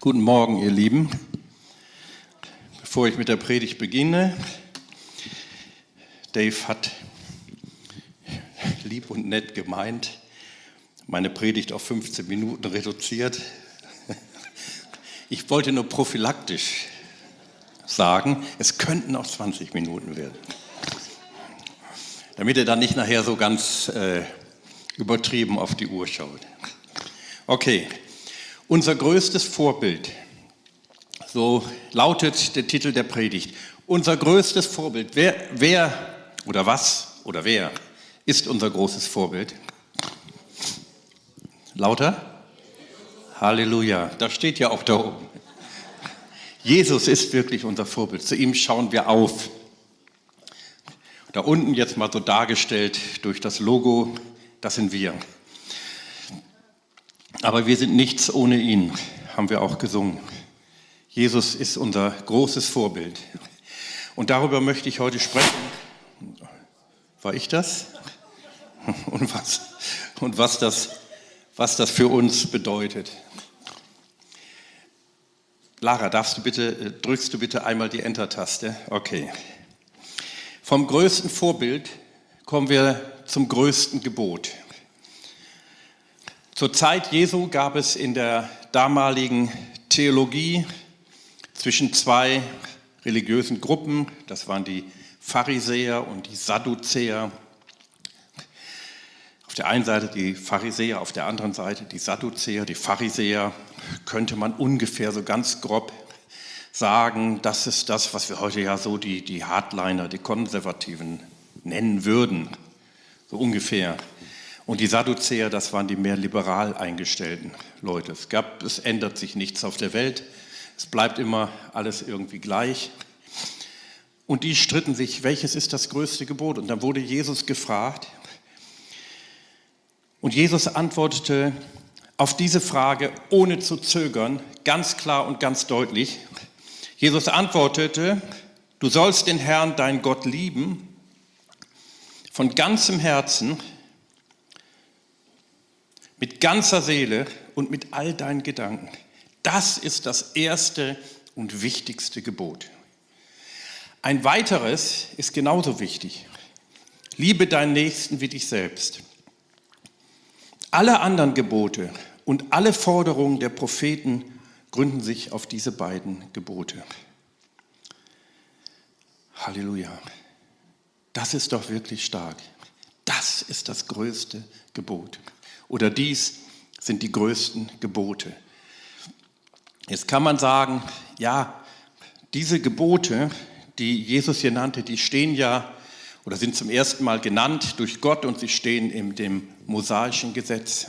Guten Morgen, ihr Lieben. Bevor ich mit der Predigt beginne, Dave hat lieb und nett gemeint, meine Predigt auf 15 Minuten reduziert. Ich wollte nur prophylaktisch sagen, es könnten auch 20 Minuten werden. Damit er dann nicht nachher so ganz äh, übertrieben auf die Uhr schaut. Okay, unser größtes Vorbild, so lautet der Titel der Predigt. Unser größtes Vorbild, wer, wer oder was oder wer ist unser großes Vorbild? Lauter? Halleluja, das steht ja auch da oben. Jesus ist wirklich unser Vorbild, zu ihm schauen wir auf. Da unten jetzt mal so dargestellt durch das Logo, das sind wir. Aber wir sind nichts ohne ihn, haben wir auch gesungen. Jesus ist unser großes Vorbild. Und darüber möchte ich heute sprechen. War ich das? Und was, und was, das, was das für uns bedeutet. Lara, darfst du bitte, drückst du bitte einmal die Enter-Taste? Okay. Vom größten Vorbild kommen wir zum größten Gebot. Zur Zeit Jesu gab es in der damaligen Theologie zwischen zwei religiösen Gruppen, das waren die Pharisäer und die Sadduzäer. Auf der einen Seite die Pharisäer, auf der anderen Seite die Sadduzäer. Die Pharisäer könnte man ungefähr so ganz grob sagen, das ist das, was wir heute ja so die, die Hardliner, die Konservativen nennen würden. So ungefähr. Und die Sadduzäer, das waren die mehr liberal eingestellten Leute. Es, gab, es ändert sich nichts auf der Welt. Es bleibt immer alles irgendwie gleich. Und die stritten sich, welches ist das größte Gebot? Und dann wurde Jesus gefragt. Und Jesus antwortete auf diese Frage ohne zu zögern, ganz klar und ganz deutlich. Jesus antwortete, du sollst den Herrn, dein Gott, lieben, von ganzem Herzen, mit ganzer Seele und mit all deinen Gedanken. Das ist das erste und wichtigste Gebot. Ein weiteres ist genauso wichtig. Liebe deinen Nächsten wie dich selbst. Alle anderen Gebote und alle Forderungen der Propheten gründen sich auf diese beiden Gebote. Halleluja. Das ist doch wirklich stark. Das ist das größte Gebot oder dies sind die größten Gebote. Jetzt kann man sagen, ja, diese Gebote, die Jesus hier nannte, die stehen ja oder sind zum ersten Mal genannt durch Gott und sie stehen in dem mosaischen Gesetz.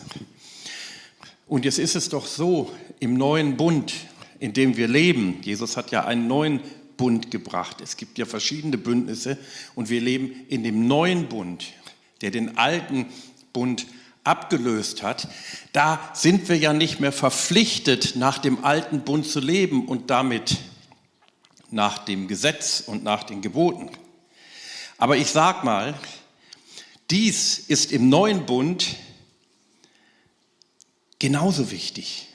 Und jetzt ist es doch so, im neuen Bund, in dem wir leben, Jesus hat ja einen neuen Bund gebracht. Es gibt ja verschiedene Bündnisse und wir leben in dem neuen Bund, der den alten Bund abgelöst hat, da sind wir ja nicht mehr verpflichtet, nach dem alten Bund zu leben und damit nach dem Gesetz und nach den Geboten. Aber ich sag mal, dies ist im neuen Bund genauso wichtig.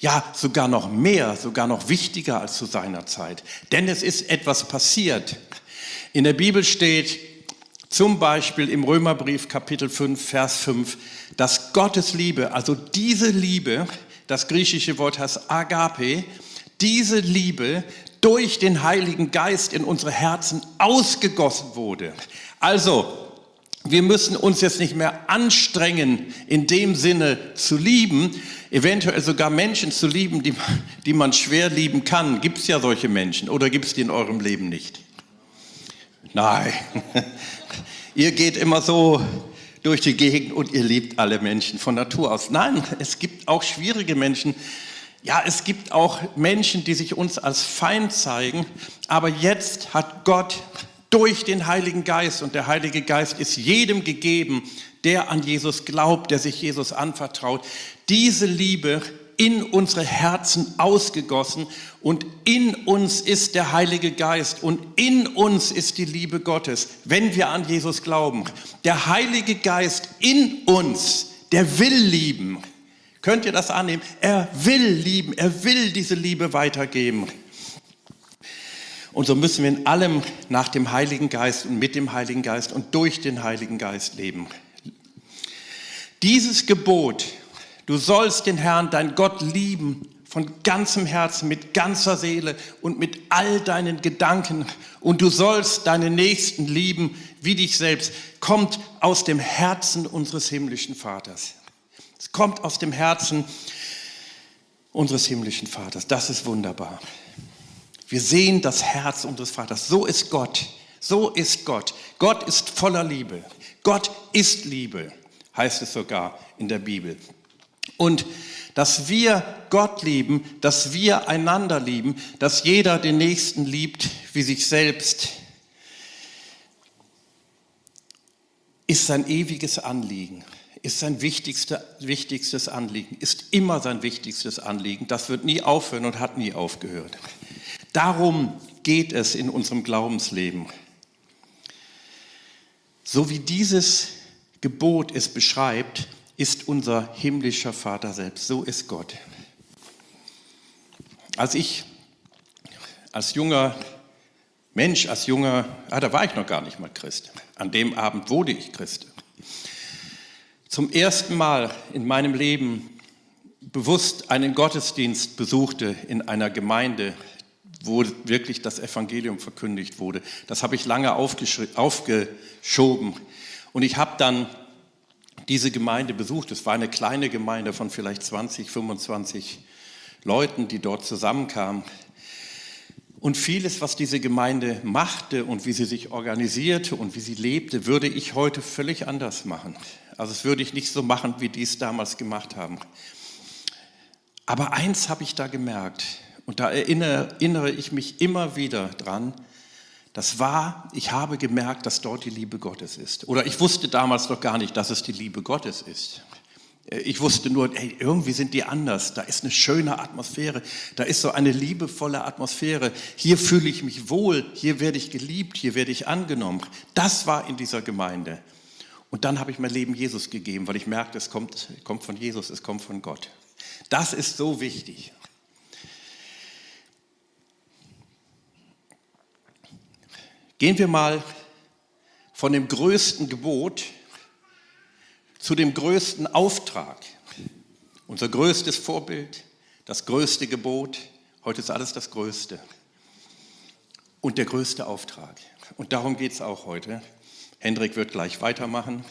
Ja, sogar noch mehr, sogar noch wichtiger als zu seiner Zeit. Denn es ist etwas passiert. In der Bibel steht, zum Beispiel im Römerbrief Kapitel 5, Vers 5, dass Gottes Liebe, also diese Liebe, das griechische Wort heißt Agape, diese Liebe durch den Heiligen Geist in unsere Herzen ausgegossen wurde. Also, wir müssen uns jetzt nicht mehr anstrengen, in dem Sinne zu lieben, eventuell sogar Menschen zu lieben, die, die man schwer lieben kann. Gibt es ja solche Menschen oder gibt es die in eurem Leben nicht? Nein, ihr geht immer so durch die Gegend und ihr liebt alle Menschen von Natur aus. Nein, es gibt auch schwierige Menschen. Ja, es gibt auch Menschen, die sich uns als Feind zeigen. Aber jetzt hat Gott durch den Heiligen Geist, und der Heilige Geist ist jedem gegeben, der an Jesus glaubt, der sich Jesus anvertraut, diese Liebe in unsere Herzen ausgegossen und in uns ist der Heilige Geist und in uns ist die Liebe Gottes, wenn wir an Jesus glauben. Der Heilige Geist in uns, der will lieben. Könnt ihr das annehmen? Er will lieben, er will diese Liebe weitergeben. Und so müssen wir in allem nach dem Heiligen Geist und mit dem Heiligen Geist und durch den Heiligen Geist leben. Dieses Gebot, du sollst den Herrn, dein Gott, lieben von ganzem Herzen, mit ganzer Seele und mit all deinen Gedanken und du sollst deinen Nächsten lieben wie dich selbst, kommt aus dem Herzen unseres himmlischen Vaters. Es kommt aus dem Herzen unseres himmlischen Vaters. Das ist wunderbar. Wir sehen das Herz unseres Vaters. So ist Gott. So ist Gott. Gott ist voller Liebe. Gott ist Liebe, heißt es sogar in der Bibel. Und dass wir Gott lieben, dass wir einander lieben, dass jeder den Nächsten liebt wie sich selbst, ist sein ewiges Anliegen, ist sein wichtigste, wichtigstes Anliegen, ist immer sein wichtigstes Anliegen. Das wird nie aufhören und hat nie aufgehört. Darum geht es in unserem Glaubensleben. So wie dieses Gebot es beschreibt, ist unser himmlischer Vater selbst. So ist Gott. Als ich als junger Mensch, als junger, ah, da war ich noch gar nicht mal Christ. An dem Abend wurde ich Christ. Zum ersten Mal in meinem Leben bewusst einen Gottesdienst besuchte in einer Gemeinde, wo wirklich das Evangelium verkündigt wurde. Das habe ich lange aufgeschoben. Und ich habe dann diese Gemeinde besucht. Es war eine kleine Gemeinde von vielleicht 20, 25 Leuten, die dort zusammenkamen. Und vieles, was diese Gemeinde machte und wie sie sich organisierte und wie sie lebte, würde ich heute völlig anders machen. Also es würde ich nicht so machen, wie die es damals gemacht haben. Aber eins habe ich da gemerkt und da erinnere, erinnere ich mich immer wieder dran, das war, ich habe gemerkt, dass dort die Liebe Gottes ist. Oder ich wusste damals noch gar nicht, dass es die Liebe Gottes ist. Äh, ich wusste nur, hey, irgendwie sind die anders. Da ist eine schöne Atmosphäre. Da ist so eine liebevolle Atmosphäre. Hier fühle ich mich wohl. Hier werde ich geliebt. Hier werde ich angenommen. Das war in dieser Gemeinde. Und dann habe ich mein Leben Jesus gegeben, weil ich merkte, es kommt, kommt von Jesus, es kommt von Gott. Das ist so wichtig. Gehen wir mal von dem größten Gebot zu dem größten Auftrag. Unser größtes Vorbild, das größte Gebot, heute ist alles das Größte. Und der größte Auftrag. Und darum geht es auch heute. Hendrik wird gleich weitermachen.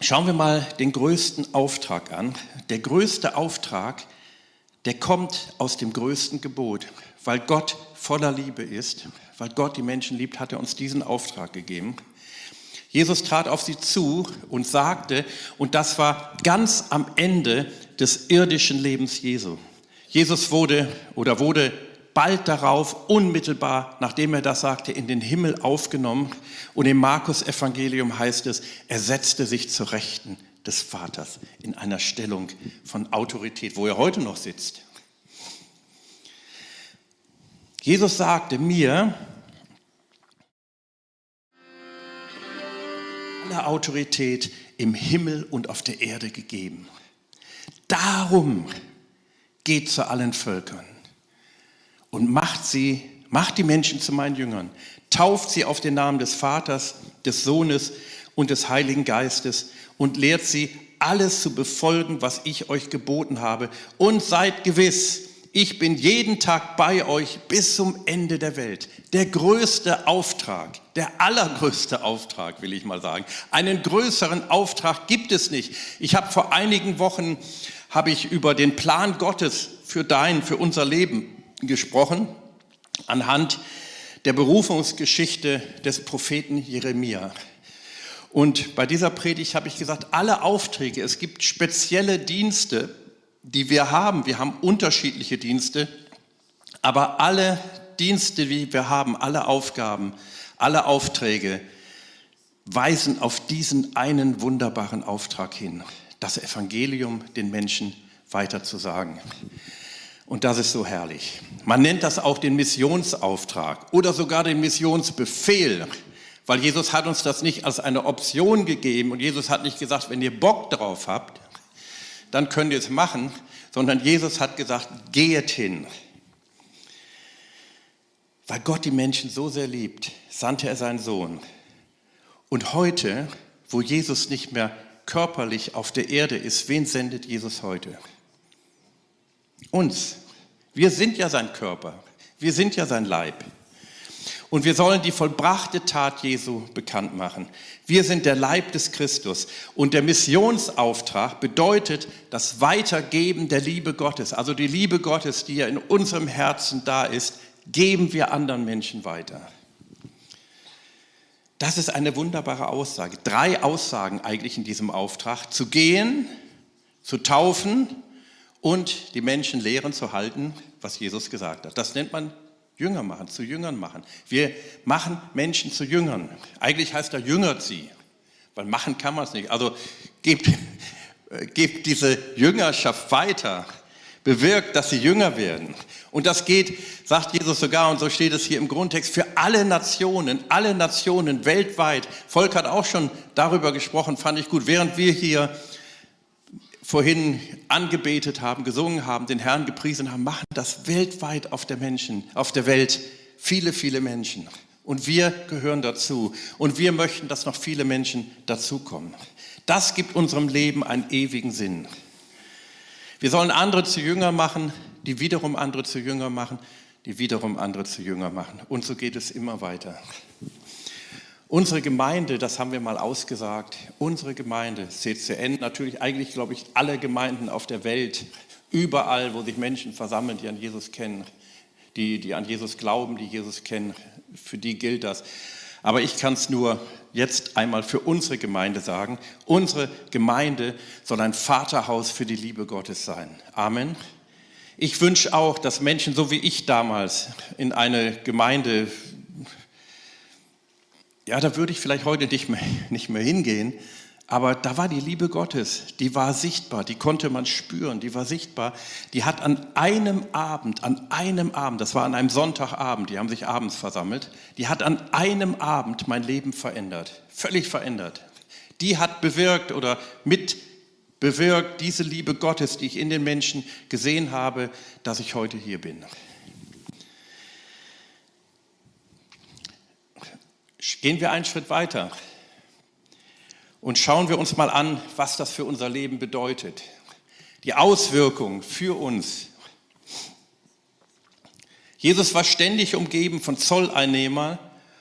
Schauen wir mal den größten Auftrag an. Der größte Auftrag, der kommt aus dem größten Gebot weil Gott voller Liebe ist, weil Gott die Menschen liebt, hat er uns diesen Auftrag gegeben. Jesus trat auf sie zu und sagte, und das war ganz am Ende des irdischen Lebens Jesu. Jesus wurde oder wurde bald darauf, unmittelbar, nachdem er das sagte, in den Himmel aufgenommen. Und im Markus Evangelium heißt es, er setzte sich zur Rechten des Vaters in einer Stellung von Autorität, wo er heute noch sitzt. Jesus sagte mir, alle Autorität im Himmel und auf der Erde gegeben. Darum geht zu allen Völkern und macht sie, macht die Menschen zu meinen Jüngern, tauft sie auf den Namen des Vaters, des Sohnes und des Heiligen Geistes und lehrt sie, alles zu befolgen, was ich euch geboten habe. Und seid gewiss, ich bin jeden Tag bei euch bis zum Ende der Welt. Der größte Auftrag, der allergrößte Auftrag, will ich mal sagen. Einen größeren Auftrag gibt es nicht. Ich habe vor einigen Wochen habe ich über den Plan Gottes für dein, für unser Leben gesprochen, anhand der Berufungsgeschichte des Propheten Jeremia. Und bei dieser Predigt habe ich gesagt, alle Aufträge, es gibt spezielle Dienste, die wir haben. Wir haben unterschiedliche Dienste, aber alle Dienste, die wir haben, alle Aufgaben, alle Aufträge weisen auf diesen einen wunderbaren Auftrag hin, das Evangelium den Menschen weiterzusagen. Und das ist so herrlich. Man nennt das auch den Missionsauftrag oder sogar den Missionsbefehl, Weil Jesus hat uns das nicht als eine Option gegeben und Jesus hat nicht gesagt, wenn ihr Bock drauf habt, dann könnt ihr es machen, sondern Jesus hat gesagt, geht hin. Weil Gott die Menschen so sehr liebt, sandte er seinen Sohn. Und heute, wo Jesus nicht mehr körperlich auf der Erde ist, wen sendet Jesus heute? Uns. Wir sind ja sein Körper. Wir sind ja sein Leib. Und wir sollen die vollbrachte Tat Jesu bekannt machen. Wir sind der Leib des Christus. Und der Missionsauftrag bedeutet das Weitergeben der Liebe Gottes. Also die Liebe Gottes, die ja in unserem Herzen da ist, geben wir anderen Menschen weiter. Das ist eine wunderbare Aussage. Drei Aussagen eigentlich in diesem Auftrag. Zu gehen, zu taufen und die Menschen lehren zu halten, was Jesus gesagt hat. Das nennt man Jünger machen, zu Jüngern machen. Wir machen Menschen zu Jüngern. Eigentlich heißt er jüngert sie, weil machen kann man es nicht. Also gebt, gebt diese Jüngerschaft weiter, bewirkt, dass sie jünger werden. Und das geht, sagt Jesus sogar, und so steht es hier im Grundtext, für alle Nationen, alle Nationen weltweit. Volk hat auch schon darüber gesprochen, fand ich gut. Während wir hier vorhin angebetet haben, gesungen haben, den Herrn gepriesen haben, machen das weltweit auf der Menschen, auf der Welt viele, viele Menschen. Und wir gehören dazu. Und wir möchten, dass noch viele Menschen dazukommen. Das gibt unserem Leben einen ewigen Sinn. Wir sollen andere zu Jünger machen, die wiederum andere zu Jünger machen, die wiederum andere zu Jünger machen. Und so geht es immer weiter. Unsere Gemeinde, das haben wir mal ausgesagt, unsere Gemeinde, CCN, natürlich eigentlich, glaube ich, alle Gemeinden auf der Welt, überall, wo sich Menschen versammeln, die an Jesus kennen, die, die an Jesus glauben, die Jesus kennen, für die gilt das. Aber ich kann es nur jetzt einmal für unsere Gemeinde sagen. Unsere Gemeinde soll ein Vaterhaus für die Liebe Gottes sein. Amen. Ich wünsche auch, dass Menschen, so wie ich damals, in eine Gemeinde ja, da würde ich vielleicht heute nicht mehr, nicht mehr hingehen, aber da war die Liebe Gottes, die war sichtbar, die konnte man spüren, die war sichtbar. Die hat an einem Abend, an einem Abend, das war an einem Sonntagabend, die haben sich abends versammelt, die hat an einem Abend mein Leben verändert, völlig verändert. Die hat bewirkt oder mit bewirkt diese Liebe Gottes, die ich in den Menschen gesehen habe, dass ich heute hier bin. Gehen wir einen Schritt weiter und schauen wir uns mal an, was das für unser Leben bedeutet. Die Auswirkungen für uns. Jesus war ständig umgeben von Zolleinnehmern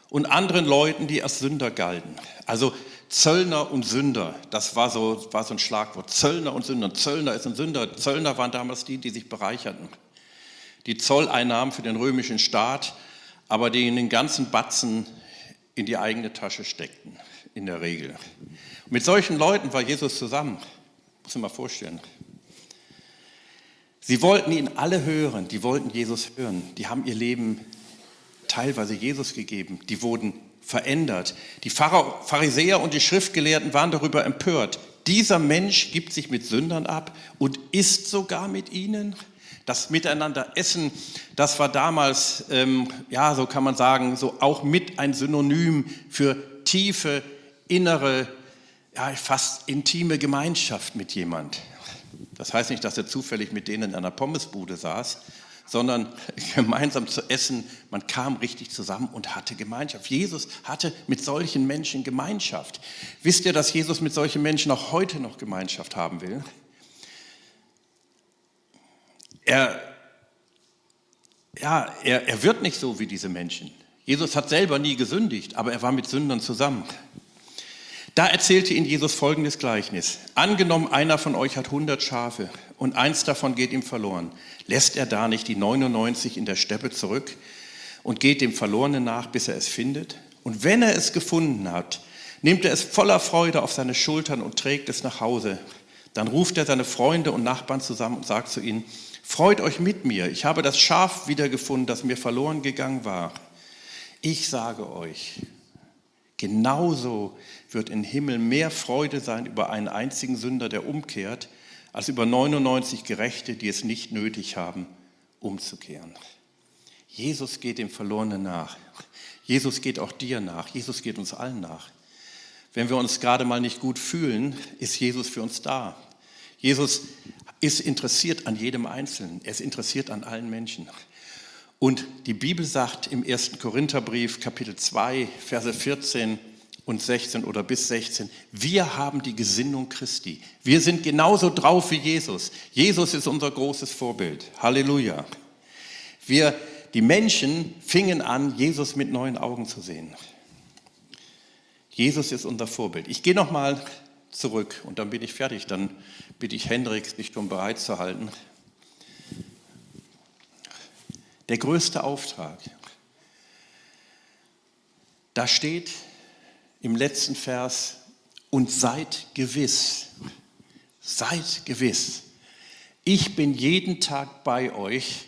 und anderen Leuten, die als Sünder galten. Also Zöllner und Sünder, das war so, war so ein Schlagwort. Zöllner und Sünder. Zöllner ist ein Sünder. Zöllner waren damals die, die sich bereicherten. Die Zolleinnahmen für den römischen Staat, aber die in den ganzen Batzen in die eigene Tasche steckten, in der Regel. Und mit solchen Leuten war Jesus zusammen, muss man mal vorstellen. Sie wollten ihn alle hören, die wollten Jesus hören, die haben ihr Leben teilweise Jesus gegeben, die wurden verändert. Die Pharisäer und die Schriftgelehrten waren darüber empört. Dieser Mensch gibt sich mit Sündern ab und isst sogar mit ihnen. Das Miteinander essen, das war damals, ähm, ja, so kann man sagen, so auch mit ein Synonym für tiefe, innere, ja, fast intime Gemeinschaft mit jemand. Das heißt nicht, dass er zufällig mit denen in einer Pommesbude saß, sondern gemeinsam zu essen. Man kam richtig zusammen und hatte Gemeinschaft. Jesus hatte mit solchen Menschen Gemeinschaft. Wisst ihr, dass Jesus mit solchen Menschen auch heute noch Gemeinschaft haben will? Er, ja, er, er wird nicht so wie diese Menschen. Jesus hat selber nie gesündigt, aber er war mit Sündern zusammen. Da erzählte ihn Jesus folgendes Gleichnis. Angenommen, einer von euch hat 100 Schafe und eins davon geht ihm verloren. Lässt er da nicht die 99 in der Steppe zurück und geht dem Verlorenen nach, bis er es findet? Und wenn er es gefunden hat, nimmt er es voller Freude auf seine Schultern und trägt es nach Hause. Dann ruft er seine Freunde und Nachbarn zusammen und sagt zu ihnen, Freut euch mit mir, ich habe das Schaf wiedergefunden, das mir verloren gegangen war. Ich sage euch, genauso wird im Himmel mehr Freude sein über einen einzigen Sünder, der umkehrt, als über 99 Gerechte, die es nicht nötig haben, umzukehren. Jesus geht dem Verlorenen nach. Jesus geht auch dir nach. Jesus geht uns allen nach. Wenn wir uns gerade mal nicht gut fühlen, ist Jesus für uns da. Jesus ist interessiert an jedem Einzelnen. Er ist interessiert an allen Menschen. Und die Bibel sagt im 1. Korintherbrief, Kapitel 2, Verse 14 und 16 oder bis 16, wir haben die Gesinnung Christi. Wir sind genauso drauf wie Jesus. Jesus ist unser großes Vorbild. Halleluja. Wir, die Menschen fingen an, Jesus mit neuen Augen zu sehen. Jesus ist unser Vorbild. Ich gehe nochmal zurück und dann bin ich fertig. Dann bitte ich Hendrik, sich schon bereit zu halten. Der größte Auftrag. Da steht im letzten Vers, und seid gewiss, seid gewiss, ich bin jeden Tag bei euch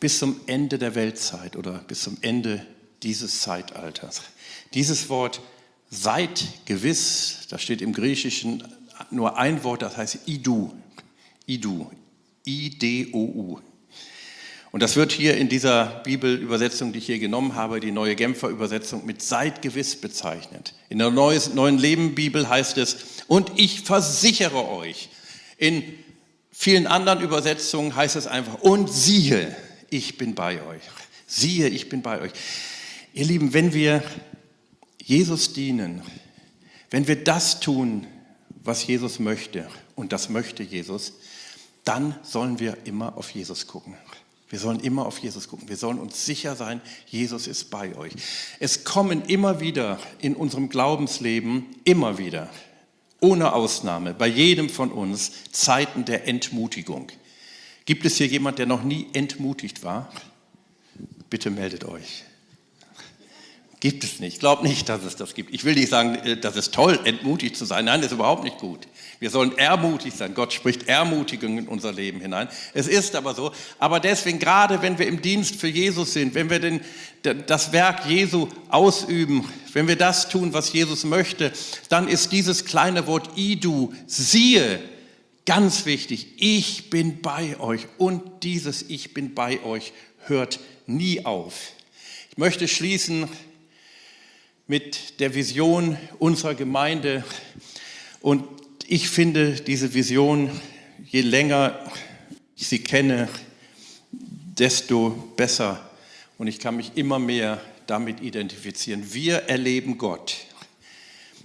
bis zum Ende der Weltzeit oder bis zum Ende dieses Zeitalters. Dieses Wort seid gewiss, da steht im Griechischen nur ein Wort, das heißt idu, idu, I-D-O-U. Und das wird hier in dieser Bibelübersetzung, die ich hier genommen habe, die neue Genfer Übersetzung mit seid gewiss bezeichnet. In der neuen Leben Bibel heißt es, und ich versichere euch. In vielen anderen Übersetzungen heißt es einfach, und siehe, ich bin bei euch. Siehe, ich bin bei euch. Ihr Lieben, wenn wir Jesus dienen, wenn wir das tun, was Jesus möchte, und das möchte Jesus, dann sollen wir immer auf Jesus gucken. Wir sollen immer auf Jesus gucken. Wir sollen uns sicher sein, Jesus ist bei euch. Es kommen immer wieder in unserem Glaubensleben, immer wieder, ohne Ausnahme, bei jedem von uns Zeiten der Entmutigung. Gibt es hier jemand, der noch nie entmutigt war? Bitte meldet euch. Gibt es nicht. Ich glaube nicht, dass es das gibt. Ich will nicht sagen, äh, das ist toll, entmutigt zu sein. Nein, das ist überhaupt nicht gut. Wir sollen ermutigt sein. Gott spricht Ermutigung in unser Leben hinein. Es ist aber so. Aber deswegen, gerade wenn wir im Dienst für Jesus sind, wenn wir den, das Werk Jesu ausüben, wenn wir das tun, was Jesus möchte, dann ist dieses kleine Wort Idu, siehe, ganz wichtig. Ich bin bei euch. Und dieses Ich bin bei euch hört nie auf. Ich möchte schließen mit der Vision unserer Gemeinde. Und ich finde diese Vision, je länger ich sie kenne, desto besser. Und ich kann mich immer mehr damit identifizieren. Wir erleben Gott.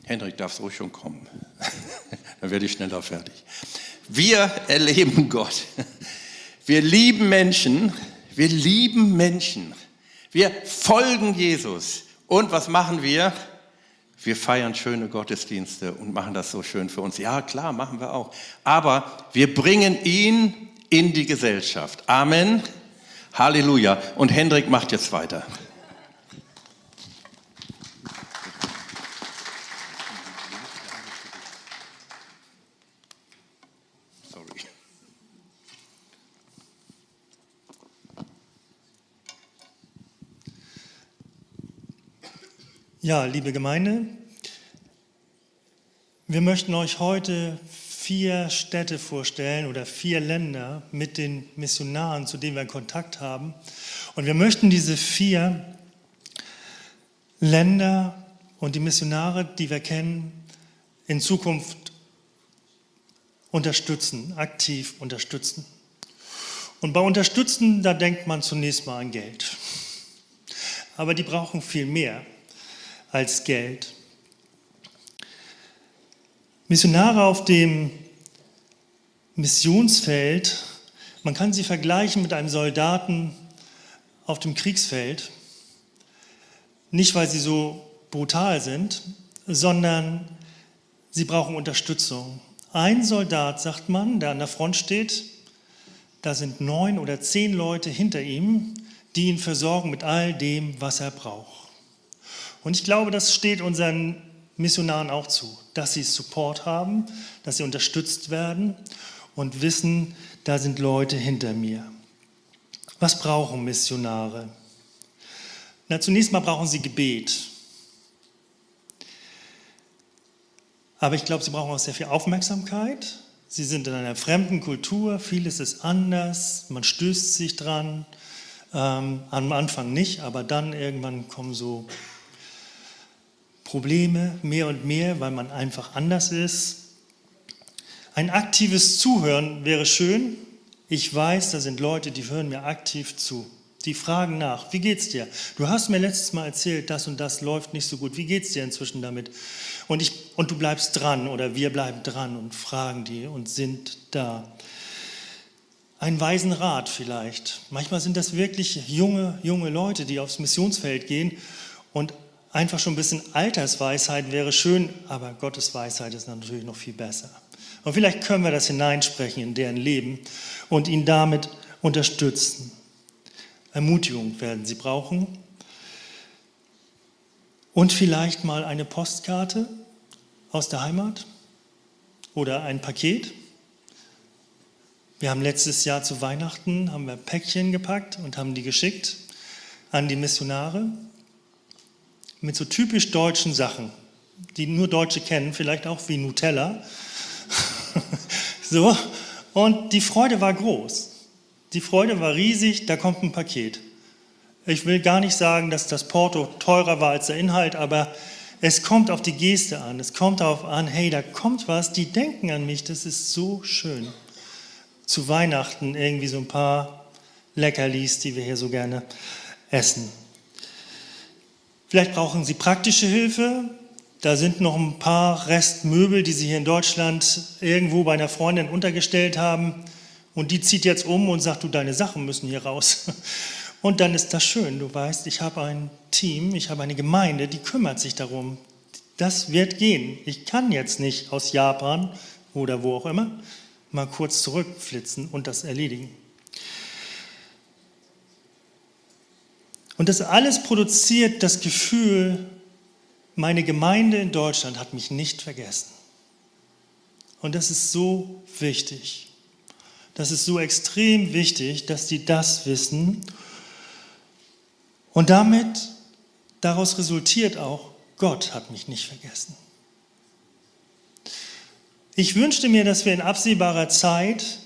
Henrik, darfst ruhig schon kommen. Dann werde ich schneller fertig. Wir erleben Gott. Wir lieben Menschen. Wir lieben Menschen. Wir folgen Jesus. Und was machen wir? Wir feiern schöne Gottesdienste und machen das so schön für uns. Ja, klar, machen wir auch. Aber wir bringen ihn in die Gesellschaft. Amen. Halleluja. Und Hendrik macht jetzt weiter. Ja, liebe Gemeinde, wir möchten euch heute vier Städte vorstellen oder vier Länder mit den Missionaren, zu denen wir Kontakt haben. Und wir möchten diese vier Länder und die Missionare, die wir kennen, in Zukunft unterstützen, aktiv unterstützen. Und bei Unterstützen, da denkt man zunächst mal an Geld. Aber die brauchen viel mehr als Geld. Missionare auf dem Missionsfeld, man kann sie vergleichen mit einem Soldaten auf dem Kriegsfeld. Nicht, weil sie so brutal sind, sondern sie brauchen Unterstützung. Ein Soldat, sagt man, der an der Front steht, da sind neun oder zehn Leute hinter ihm, die ihn versorgen mit all dem, was er braucht. Und ich glaube, das steht unseren Missionaren auch zu, dass sie Support haben, dass sie unterstützt werden und wissen, da sind Leute hinter mir. Was brauchen Missionare? Na, zunächst mal brauchen sie Gebet. Aber ich glaube, sie brauchen auch sehr viel Aufmerksamkeit. Sie sind in einer fremden Kultur, vieles ist anders, man stößt sich dran. Ähm, am Anfang nicht, aber dann irgendwann kommen so Probleme mehr und mehr, weil man einfach anders ist. Ein aktives Zuhören wäre schön. Ich weiß, da sind Leute, die hören mir aktiv zu. Die fragen nach, wie geht's dir? Du hast mir letztes Mal erzählt, das und das läuft nicht so gut. Wie geht's dir inzwischen damit? Und, ich, und du bleibst dran oder wir bleiben dran und fragen die und sind da. Ein weisen Rat vielleicht. Manchmal sind das wirklich junge, junge Leute, die aufs Missionsfeld gehen und einfach schon ein bisschen Altersweisheit wäre schön, aber Gottes Weisheit ist natürlich noch viel besser. Und vielleicht können wir das hineinsprechen in deren Leben und ihn damit unterstützen. Ermutigung werden sie brauchen. Und vielleicht mal eine Postkarte aus der Heimat oder ein Paket. Wir haben letztes Jahr zu Weihnachten haben wir Päckchen gepackt und haben die geschickt an die Missionare mit so typisch deutschen Sachen, die nur Deutsche kennen, vielleicht auch wie Nutella. so und die Freude war groß. Die Freude war riesig, da kommt ein Paket. Ich will gar nicht sagen, dass das Porto teurer war als der Inhalt, aber es kommt auf die Geste an. Es kommt darauf an, hey, da kommt was, die denken an mich, das ist so schön. Zu Weihnachten irgendwie so ein paar Leckerlis, die wir hier so gerne essen. Vielleicht brauchen Sie praktische Hilfe. Da sind noch ein paar Restmöbel, die Sie hier in Deutschland irgendwo bei einer Freundin untergestellt haben. Und die zieht jetzt um und sagt, du, deine Sachen müssen hier raus. Und dann ist das schön. Du weißt, ich habe ein Team, ich habe eine Gemeinde, die kümmert sich darum. Das wird gehen. Ich kann jetzt nicht aus Japan oder wo auch immer mal kurz zurückflitzen und das erledigen. Und das alles produziert das Gefühl, meine Gemeinde in Deutschland hat mich nicht vergessen. Und das ist so wichtig. Das ist so extrem wichtig, dass die das wissen. Und damit, daraus resultiert auch, Gott hat mich nicht vergessen. Ich wünschte mir, dass wir in absehbarer Zeit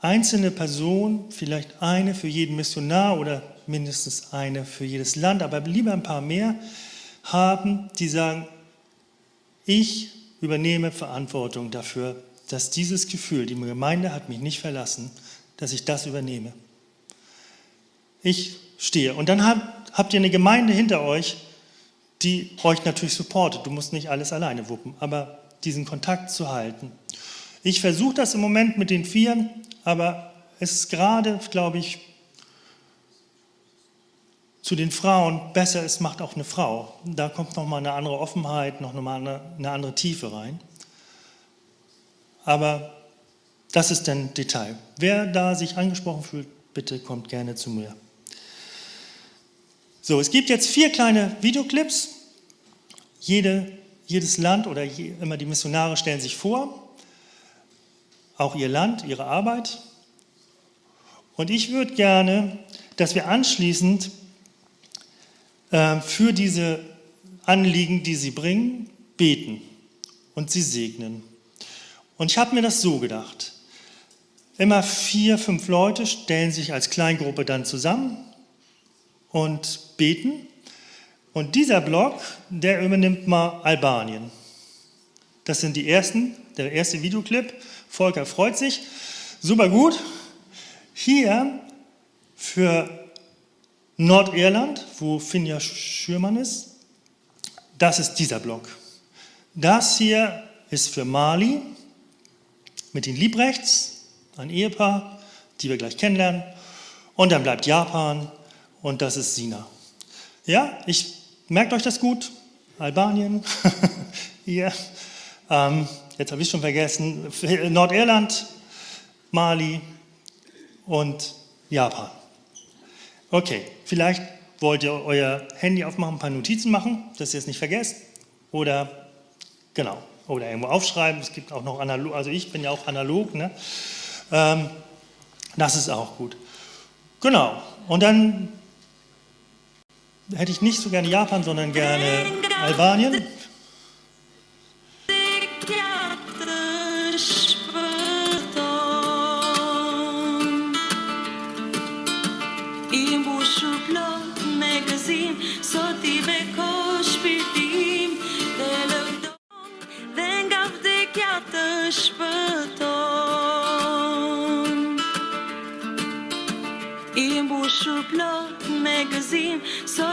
einzelne Personen, vielleicht eine für jeden Missionar oder mindestens eine für jedes Land, aber lieber ein paar mehr, haben, die sagen, ich übernehme Verantwortung dafür, dass dieses Gefühl, die Gemeinde hat mich nicht verlassen, dass ich das übernehme. Ich stehe. Und dann habt, habt ihr eine Gemeinde hinter euch, die euch natürlich supportet. Du musst nicht alles alleine wuppen, aber diesen Kontakt zu halten. Ich versuche das im Moment mit den Vieren, aber es ist gerade, glaube ich, zu den Frauen besser, es macht auch eine Frau. Da kommt nochmal eine andere Offenheit, noch mal eine, eine andere Tiefe rein. Aber das ist ein Detail. Wer da sich angesprochen fühlt, bitte kommt gerne zu mir. So, es gibt jetzt vier kleine Videoclips. Jede, jedes Land oder je, immer die Missionare stellen sich vor, auch ihr Land, ihre Arbeit. Und ich würde gerne, dass wir anschließend für diese Anliegen, die sie bringen, beten und sie segnen. Und ich habe mir das so gedacht. Immer vier, fünf Leute stellen sich als Kleingruppe dann zusammen und beten. Und dieser Block, der übernimmt mal Albanien. Das sind die ersten, der erste Videoclip. Volker freut sich. Super gut. Hier für Nordirland, wo Finja Schürmann ist, das ist dieser Block. Das hier ist für Mali, mit den Liebrechts, ein Ehepaar, die wir gleich kennenlernen. Und dann bleibt Japan und das ist Sina. Ja, ich merkt euch das gut. Albanien, hier. Ähm, jetzt habe ich schon vergessen. Nordirland, Mali und Japan. Okay, vielleicht wollt ihr euer Handy aufmachen, ein paar Notizen machen, dass ihr es nicht vergesst. Oder genau, oder irgendwo aufschreiben. Es gibt auch noch analog, also ich bin ja auch analog. Ne? Ähm, das ist auch gut. Genau. Und dann hätte ich nicht so gerne Japan, sondern gerne Albanien.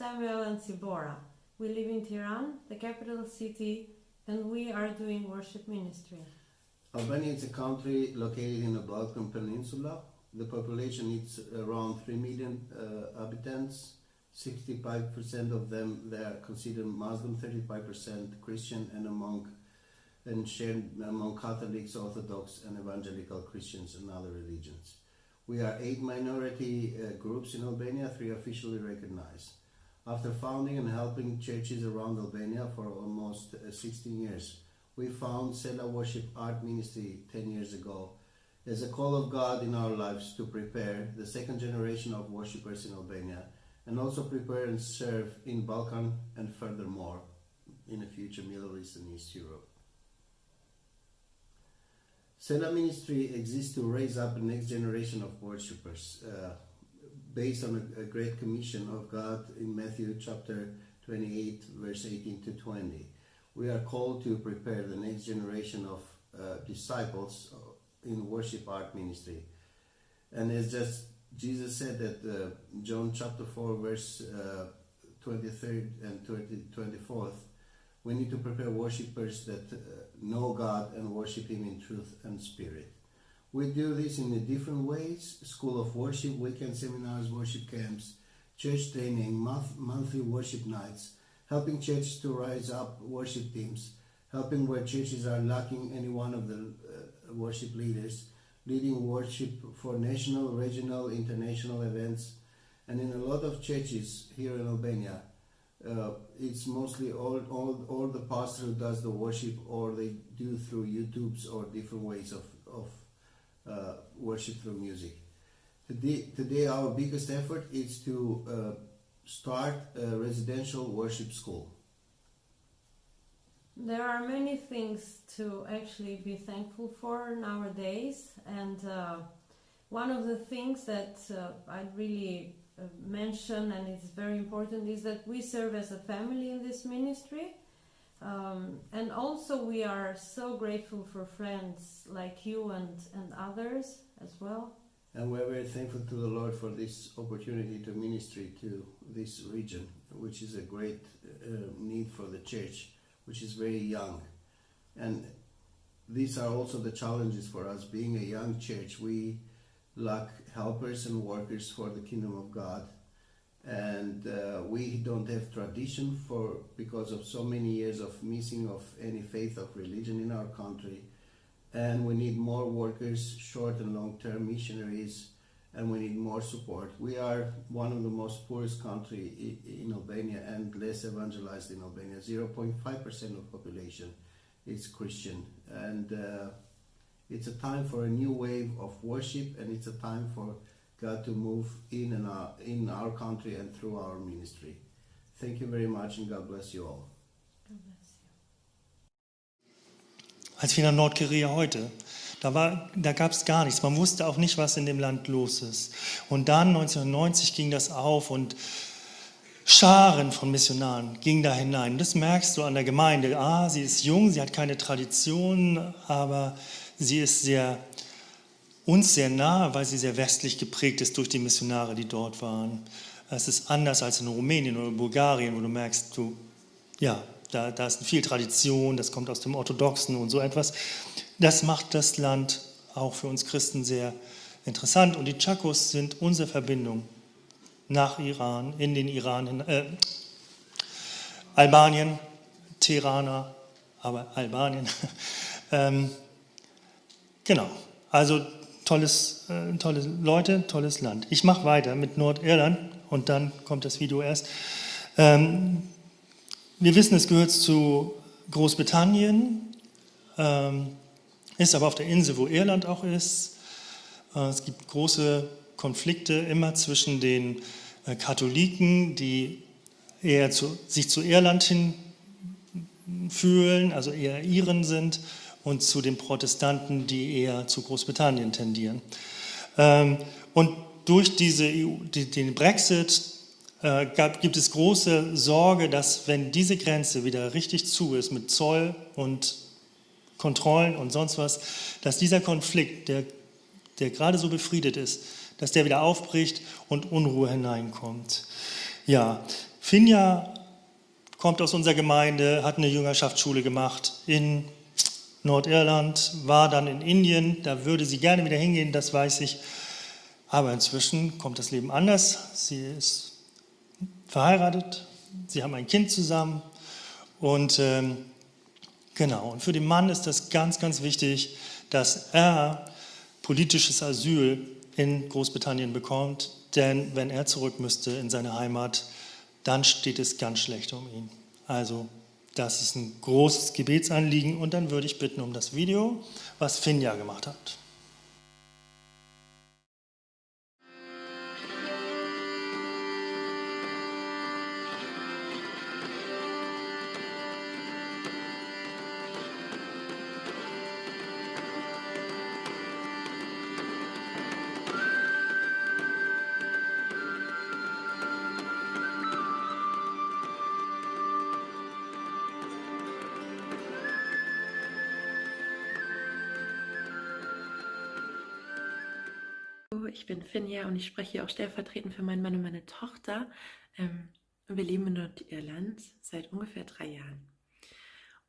Samuel and Sibora. We live in Tiran, the capital city, and we are doing worship ministry. Albania is a country located in the Balkan Peninsula. The population is around 3 million uh, inhabitants. 65% of them they are considered Muslim, 35% Christian, and among and shared among Catholics, Orthodox, and Evangelical Christians and other religions. We are eight minority uh, groups in Albania, three officially recognized. After founding and helping churches around Albania for almost uh, 16 years, we found Sela Worship Art Ministry 10 years ago as a call of God in our lives to prepare the second generation of worshippers in Albania and also prepare and serve in Balkan and furthermore in the future Middle East and East Europe. Sela Ministry exists to raise up the next generation of worshippers uh, based on a, a great commission of God in Matthew chapter 28, verse 18 to 20. We are called to prepare the next generation of uh, disciples in worship art ministry. And as just Jesus said that uh, John chapter 4, verse uh, 23rd and 20, 24th, we need to prepare worshippers that uh, know God and worship Him in truth and spirit. We do this in a different ways school of worship, weekend seminars, worship camps, church training, month, monthly worship nights, helping churches to rise up worship teams, helping where churches are lacking any one of the uh, worship leaders, leading worship for national, regional, international events. And in a lot of churches here in Albania, uh, it's mostly all, all, all the pastor does the worship or they do through YouTubes or different ways of, of uh, worship through music. Today, today our biggest effort is to uh, start a residential worship school. There are many things to actually be thankful for nowadays, and uh, one of the things that uh, I really mention and it's very important is that we serve as a family in this ministry. Um, and also, we are so grateful for friends like you and, and others as well. And we're very thankful to the Lord for this opportunity to ministry to this region, which is a great uh, need for the church, which is very young. And these are also the challenges for us. Being a young church, we lack helpers and workers for the kingdom of God. And uh, we don't have tradition for because of so many years of missing of any faith of religion in our country and we need more workers, short and long term missionaries, and we need more support. We are one of the most poorest country in Albania and less evangelized in Albania. 0.5% of population is Christian, and uh, it's a time for a new wave of worship, and it's a time for God to move in and our, in our country and through our ministry. Thank you very much, and God bless you all. God bless you. Als wir nach Nordkorea heute, da, war, da gab es gar nichts. Man wusste auch nicht, was in dem Land los ist. Und dann 1990 ging das auf und Scharen von Missionaren gingen da hinein. Das merkst du an der Gemeinde. Ah, sie ist jung, sie hat keine Tradition, aber sie ist sehr uns sehr nah, weil sie sehr westlich geprägt ist durch die Missionare, die dort waren. Es ist anders als in Rumänien oder Bulgarien, wo du merkst, du, ja, da, da ist viel Tradition, das kommt aus dem Orthodoxen und so etwas. Das macht das Land auch für uns Christen sehr interessant. Und die Chakos sind unsere Verbindung nach Iran, in den Iran, äh, Albanien, Tirana, aber Albanien. ähm, genau, also tolles, äh, tolle Leute, tolles Land. Ich mache weiter mit Nordirland und dann kommt das Video erst. Ähm, wir wissen, es gehört zu Großbritannien, ähm, ist aber auf der Insel, wo Irland auch ist. Äh, es gibt große Konflikte immer zwischen den äh, Katholiken, die eher zu, sich zu Irland hin fühlen, also eher Iren sind, und zu den Protestanten, die eher zu Großbritannien tendieren. Ähm, und durch diese EU, den Brexit äh, gibt es große Sorge, dass wenn diese Grenze wieder richtig zu ist mit Zoll und Kontrollen und sonst was, dass dieser Konflikt, der, der gerade so befriedet ist, dass der wieder aufbricht und Unruhe hineinkommt. Ja, Finja kommt aus unserer Gemeinde, hat eine Jüngerschaftsschule gemacht in Nordirland, war dann in Indien, da würde sie gerne wieder hingehen, das weiß ich. Aber inzwischen kommt das Leben anders. Sie ist verheiratet, sie haben ein Kind zusammen und ähm, genau. Und für den Mann ist das ganz, ganz wichtig, dass er politisches Asyl in Großbritannien bekommt, denn wenn er zurück müsste in seine Heimat, dann steht es ganz schlecht um ihn. Also das ist ein großes Gebetsanliegen und dann würde ich bitten um das Video, was Finja gemacht hat. Ich bin Finja und ich spreche hier auch stellvertretend für meinen Mann und meine Tochter. Ähm, wir leben in Nordirland seit ungefähr drei Jahren.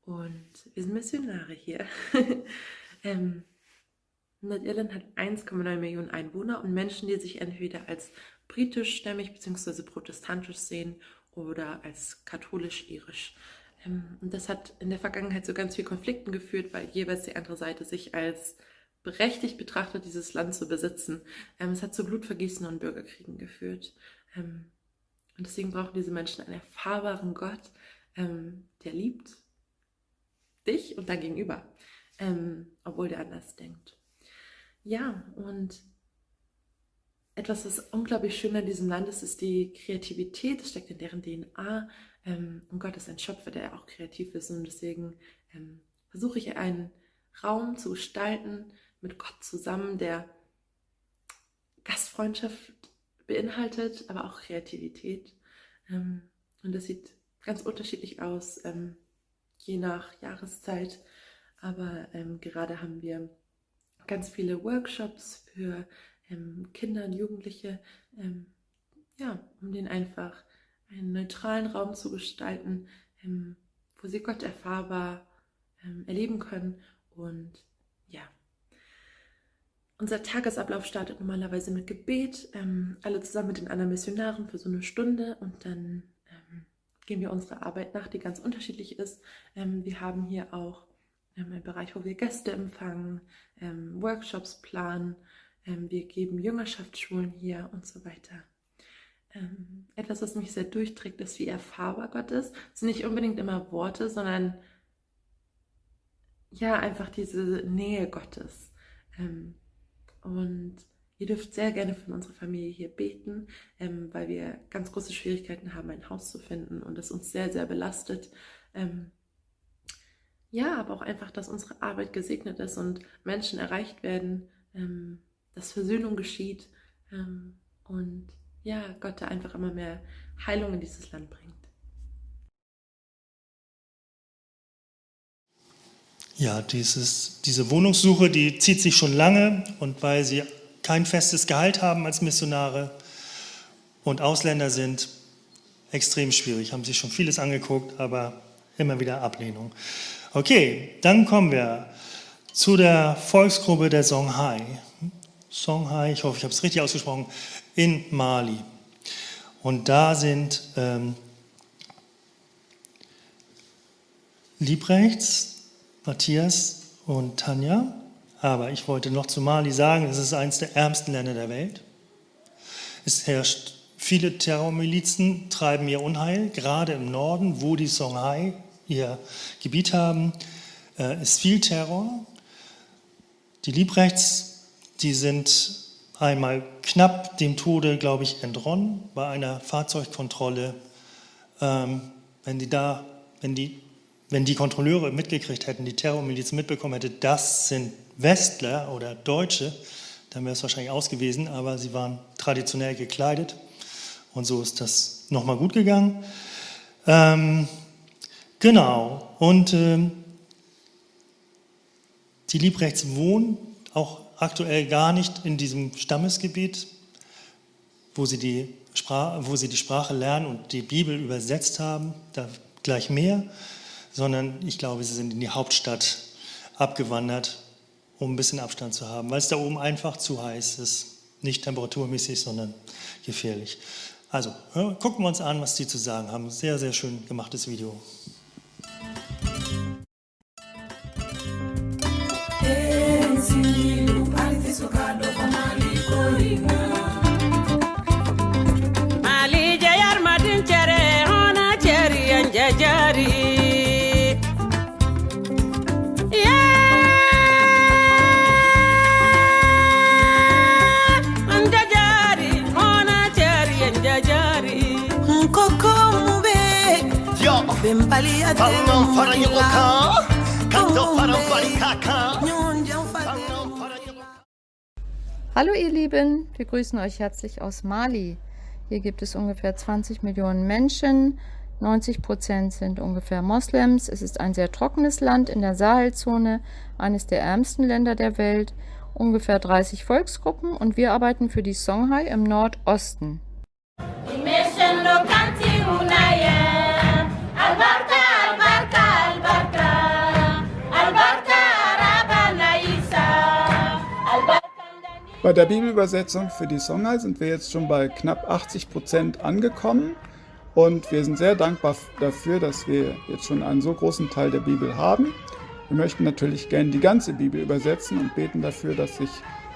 Und wir sind Missionare hier. ähm, Nordirland hat 1,9 Millionen Einwohner und Menschen, die sich entweder als britischstämmig bzw. protestantisch sehen oder als katholisch-irisch. Ähm, und das hat in der Vergangenheit zu ganz vielen Konflikten geführt, weil jeweils die andere Seite sich als berechtigt betrachtet, dieses Land zu besitzen. Ähm, es hat zu Blutvergießen und Bürgerkriegen geführt. Ähm, und deswegen brauchen diese Menschen einen erfahrbaren Gott, ähm, der liebt dich und dein Gegenüber, ähm, obwohl der anders denkt. Ja, und etwas, was unglaublich schön an diesem Land ist, ist die Kreativität. Das steckt in deren DNA. Ähm, und Gott ist ein Schöpfer, der auch kreativ ist. Und deswegen ähm, versuche ich einen Raum zu gestalten, mit Gott zusammen, der Gastfreundschaft beinhaltet, aber auch Kreativität. Ähm, und das sieht ganz unterschiedlich aus, ähm, je nach Jahreszeit. Aber ähm, gerade haben wir ganz viele Workshops für Kinder und Jugendliche, ja, um denen einfach einen neutralen Raum zu gestalten, wo sie Gott erfahrbar erleben können und ja, unser Tagesablauf startet normalerweise mit Gebet, ähm, alle zusammen mit den anderen Missionaren für so eine Stunde und dann ähm, gehen wir unserer Arbeit nach, die ganz unterschiedlich ist. Ähm, wir haben hier auch ähm, einen Bereich, wo wir Gäste empfangen, ähm, Workshops planen, ähm, wir geben Jüngerschaftsschulen hier und so weiter. etwas, was mich sehr durchträgt, ist, wie erfahrbar Gott ist. Es sind nicht unbedingt immer Worte, sondern ja, einfach diese Nähe Gottes. Ähm, und ihr dürft sehr gerne von unserer Familie hier beten, ähm, weil wir ganz große Schwierigkeiten haben, ein Haus zu finden und es uns sehr, sehr belastet. Ähm, ja, aber auch einfach, dass unsere Arbeit gesegnet ist und Menschen erreicht werden, ähm, dass Versöhnung geschieht ähm, und ja, Gott da einfach immer mehr Heilung in dieses Land bringt. Ja, dieses, diese Wohnungssuche, die zieht sich schon lange und weil sie kein festes Gehalt haben als Missionare und Ausländer sind, extrem schwierig. Haben sich schon vieles angeguckt, aber immer wieder Ablehnung. Okay, dann kommen wir zu der Volksgruppe der Songhai. Songhai, ich hoffe, ich habe es richtig ausgesprochen, in Mali. Und da sind ähm, Liebrechts, Matthias und Tanja. Aber ich wollte noch zu Mali sagen, es ist eines der ärmsten Länder der Welt. Es herrscht viele Terrormilizen, treiben ihr Unheil, gerade im Norden, wo die Songhai ihr Gebiet haben, äh, ist viel Terror. Die Liebrechts, die sind einmal knapp dem Tode, glaube ich, entronnen bei einer Fahrzeugkontrolle. Ähm, wenn die da, wenn die, wenn die Kontrolleure mitgekriegt hätten, die Terrormiliz mitbekommen hätte, das sind Westler oder Deutsche, dann wäre es wahrscheinlich ausgewiesen, aber sie waren traditionell gekleidet. Und so ist das nochmal gut gegangen. Ähm, genau, und ähm, die Liebrechts wohnen auch aktuell gar nicht in diesem Stammesgebiet, wo sie die Sprache, wo sie die Sprache lernen und die Bibel übersetzt haben, da gleich mehr, sondern ich glaube, sie sind in die Hauptstadt abgewandert, um ein bisschen Abstand zu haben, weil es da oben einfach zu heiß ist. Nicht temperaturmäßig, sondern gefährlich. Also, gucken wir uns an, was die zu sagen haben. Sehr, sehr schön gemachtes Video. Hallo ihr Lieben, wir grüßen euch herzlich aus Mali. Hier gibt es ungefähr 20 Millionen Menschen, 90 Prozent sind ungefähr Moslems. Es ist ein sehr trockenes Land in der Sahelzone, eines der ärmsten Länder der Welt, ungefähr 30 Volksgruppen und wir arbeiten für die Songhai im Nordosten. Imeshendo kanti unaye Bei der Bibelübersetzung für die Songhai sind wir jetzt schon bei knapp 80 Prozent angekommen und wir sind sehr dankbar dafür, dass wir jetzt schon einen so großen Teil der Bibel haben. Wir möchten natürlich gerne die ganze Bibel übersetzen und beten dafür, dass sich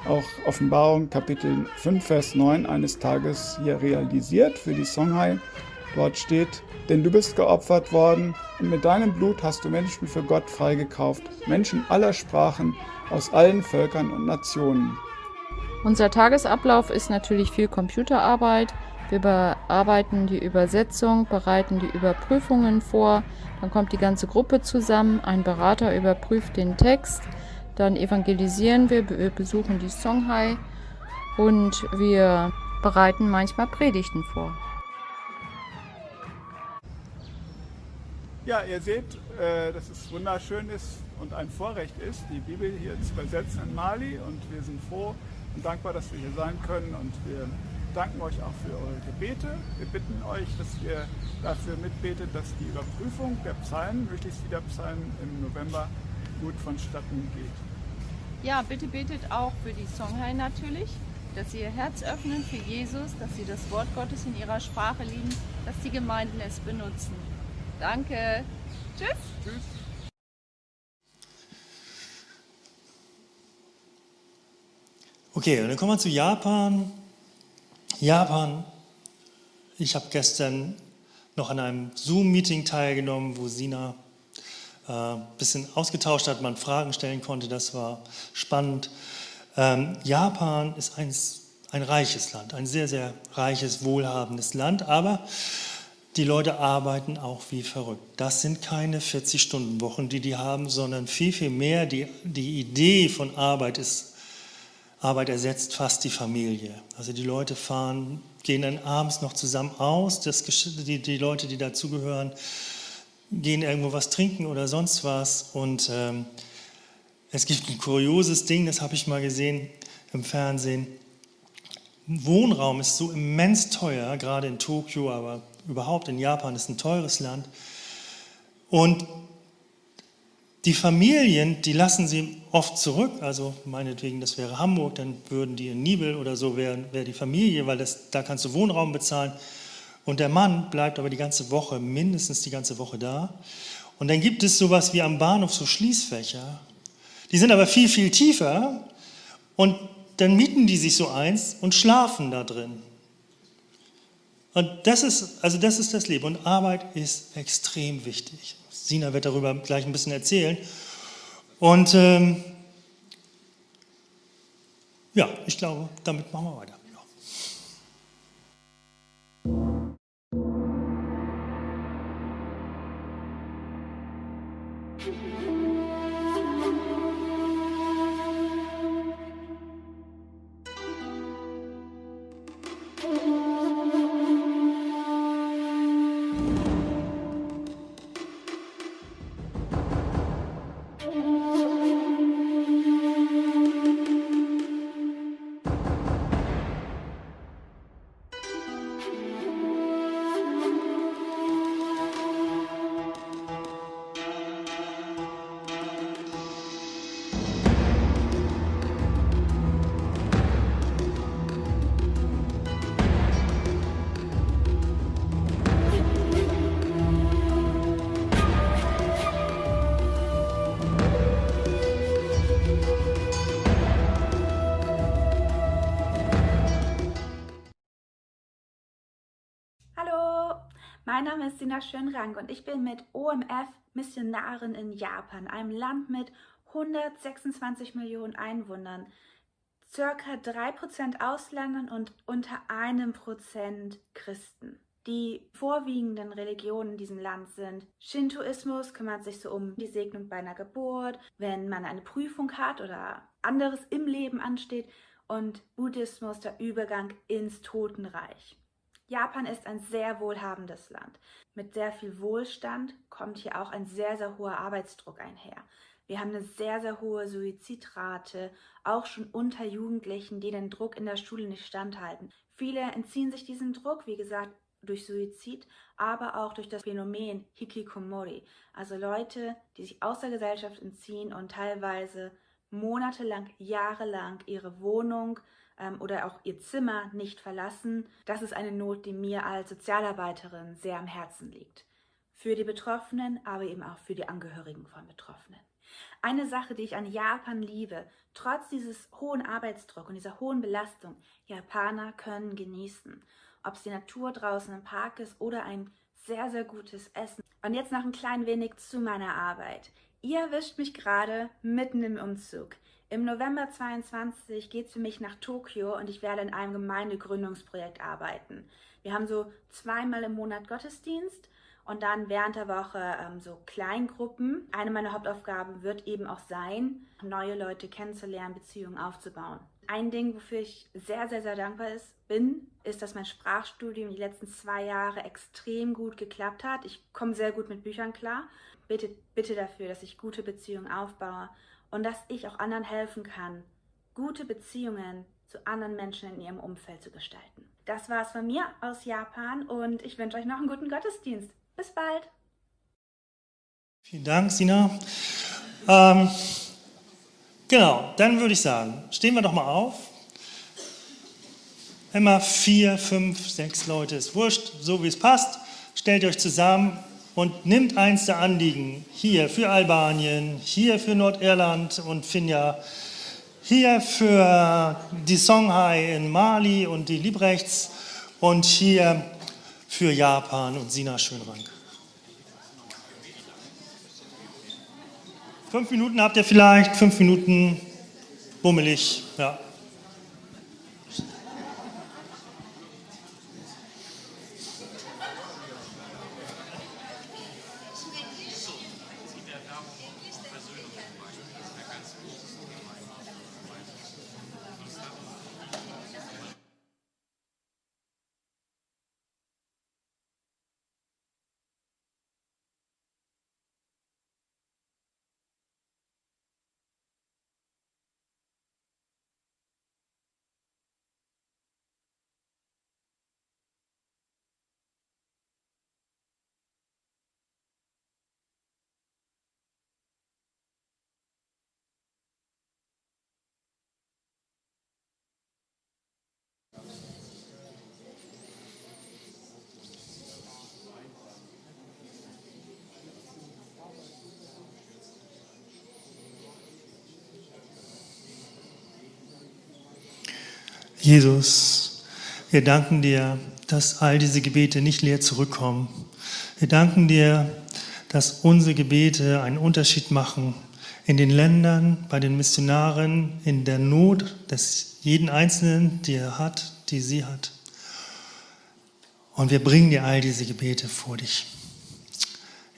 auch Offenbarung Kapitel 5, Vers 9 eines Tages hier realisiert für die Songhai. Dort steht, denn du bist geopfert worden und mit deinem Blut hast du Menschen für Gott freigekauft, Menschen aller Sprachen, aus allen Völkern und Nationen. Unser Tagesablauf ist natürlich viel Computerarbeit. Wir bearbeiten die Übersetzung, bereiten die Überprüfungen vor. Dann kommt die ganze Gruppe zusammen. Ein Berater überprüft den Text. Dann evangelisieren wir, wir besuchen die Songhai und wir bereiten manchmal Predigten vor. Ja, ihr seht, äh, dass es wunderschön ist und ein Vorrecht ist, die Bibel hier zu übersetzen in Mali. Und wir sind froh dankbar, dass wir hier sein können. Und wir danken euch auch für eure Gebete. Wir bitten euch, dass ihr dafür mitbetet, dass die Überprüfung der Psalmen, möglichst wieder Psalmen im November, gut vonstatten geht. Ja, bitte betet auch für die Songhai natürlich, dass sie ihr Herz öffnen für Jesus, dass sie das Wort Gottes in ihrer Sprache lieben, dass die Gemeinden es benutzen. Danke. Tschüss. Tschüss. Okay, und dann kommen wir zu Japan. Japan, ich habe gestern noch an einem Zoom-Meeting teilgenommen, wo Sina ein äh, bisschen ausgetauscht hat, man Fragen stellen konnte, das war spannend. Ähm, Japan ist ein, ein reiches Land, ein sehr, sehr reiches, wohlhabendes Land, aber die Leute arbeiten auch wie verrückt. Das sind keine 40-Stunden-Wochen, die die haben, sondern viel, viel mehr. Die, die Idee von Arbeit ist, Arbeit ersetzt fast die Familie. Also die Leute fahren, gehen dann abends noch zusammen aus, das, die, die Leute, die dazugehören, gehen irgendwo was trinken oder sonst was. Und ähm, es gibt ein kurioses Ding, das habe ich mal gesehen im Fernsehen. Wohnraum ist so immens teuer, gerade in Tokio, aber überhaupt in Japan ist ein teures Land. Und die Familien, die lassen sie oft zurück, also meinetwegen, das wäre Hamburg, dann würden die in Nibel oder so, wäre wär die Familie, weil das, da kannst du Wohnraum bezahlen. Und der Mann bleibt aber die ganze Woche, mindestens die ganze Woche da. Und dann gibt es sowas wie am Bahnhof so Schließfächer. Die sind aber viel, viel tiefer. Und dann mieten die sich so eins und schlafen da drin. Und das ist, also das ist das Leben. Und Arbeit ist extrem wichtig. Sina wird darüber gleich ein bisschen erzählen. Und ähm, ja, ich glaube, damit machen wir weiter. Ja. Sina Schönrank und ich bin mit OMF Missionarin in Japan, einem Land mit 126 Millionen Einwohnern, circa 3% Ausländern und unter einem Prozent Christen. Die vorwiegenden Religionen in diesem Land sind Shintoismus, kümmert sich so um die Segnung bei einer Geburt, wenn man eine Prüfung hat oder anderes im Leben ansteht, und Buddhismus der Übergang ins Totenreich. Japan ist ein sehr wohlhabendes Land. Mit sehr viel Wohlstand kommt hier auch ein sehr, sehr hoher Arbeitsdruck einher. Wir haben eine sehr, sehr hohe Suizidrate, auch schon unter Jugendlichen, die den Druck in der Schule nicht standhalten. Viele entziehen sich diesem Druck, wie gesagt, durch Suizid, aber auch durch das Phänomen Hikikomori, also Leute, die sich aus der Gesellschaft entziehen und teilweise monatelang, jahrelang ihre Wohnung ähm, oder auch ihr Zimmer nicht verlassen. Das ist eine Not, die mir als Sozialarbeiterin sehr am Herzen liegt. Für die Betroffenen, aber eben auch für die Angehörigen von Betroffenen. Eine Sache, die ich an Japan liebe, trotz dieses hohen Arbeitsdruck und dieser hohen Belastung, Japaner können genießen. Ob es die Natur draußen im Park ist oder ein sehr, sehr gutes Essen. Und jetzt noch ein klein wenig zu meiner Arbeit. Ihr erwischt mich gerade mitten im Umzug. Im November 22 geht es für mich nach Tokio und ich werde in einem Gemeindegründungsprojekt arbeiten. Wir haben so zweimal im Monat Gottesdienst und dann während der Woche ähm, so Kleingruppen. Eine meiner Hauptaufgaben wird eben auch sein, neue Leute kennenzulernen, Beziehungen aufzubauen. Ein Ding, wofür ich sehr, sehr, sehr dankbar ist, bin, ist, dass mein Sprachstudium die letzten zwei Jahre extrem gut geklappt hat. Ich komme sehr gut mit Büchern klar. Bitte, bitte dafür, dass ich gute Beziehungen aufbaue und dass ich auch anderen helfen kann, gute Beziehungen zu anderen Menschen in ihrem Umfeld zu gestalten. Das war es von mir aus Japan und ich wünsche euch noch einen guten Gottesdienst. Bis bald. Vielen Dank, Sina. Ähm, genau, dann würde ich sagen, stehen wir doch mal auf. Immer vier, fünf, sechs Leute, ist wurscht, so wie es passt. Stellt euch zusammen und nimmt eins der Anliegen hier für Albanien, hier für Nordirland und Finja, hier für die Songhai in Mali und die Liebrechts und hier für Japan und Sina Schönrank. Fünf Minuten habt ihr vielleicht, fünf Minuten bummelig, ja. Jesus, wir danken dir, dass all diese Gebete nicht leer zurückkommen. Wir danken dir, dass unsere Gebete einen Unterschied machen in den Ländern, bei den Missionaren, in der Not des jeden Einzelnen, die er hat, die sie hat. Und wir bringen dir all diese Gebete vor dich.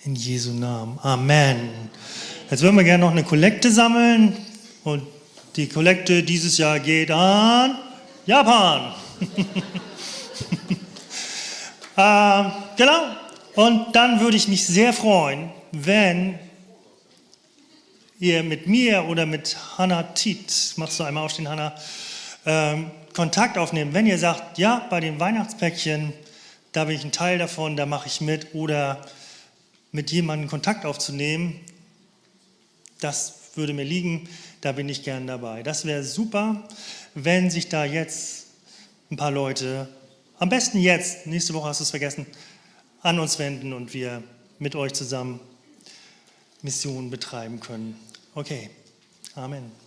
In Jesu Namen. Amen. Jetzt würden wir gerne noch eine Kollekte sammeln. Und die Kollekte dieses Jahr geht an Japan. äh, genau. Und dann würde ich mich sehr freuen, wenn ihr mit mir oder mit Hannah Tiet, machst du einmal aufstehen, Hannah, ähm, Kontakt aufnehmt. Wenn ihr sagt, ja, bei den Weihnachtspäckchen, da bin ich ein Teil davon, da mache ich mit, oder mit jemandem Kontakt aufzunehmen, das würde mir liegen, da bin ich gern dabei. Das wäre super, wenn sich da jetzt ein paar Leute, am besten jetzt, nächste Woche hast du es vergessen, an uns wenden und wir mit euch zusammen Missionen betreiben können. Okay, Amen.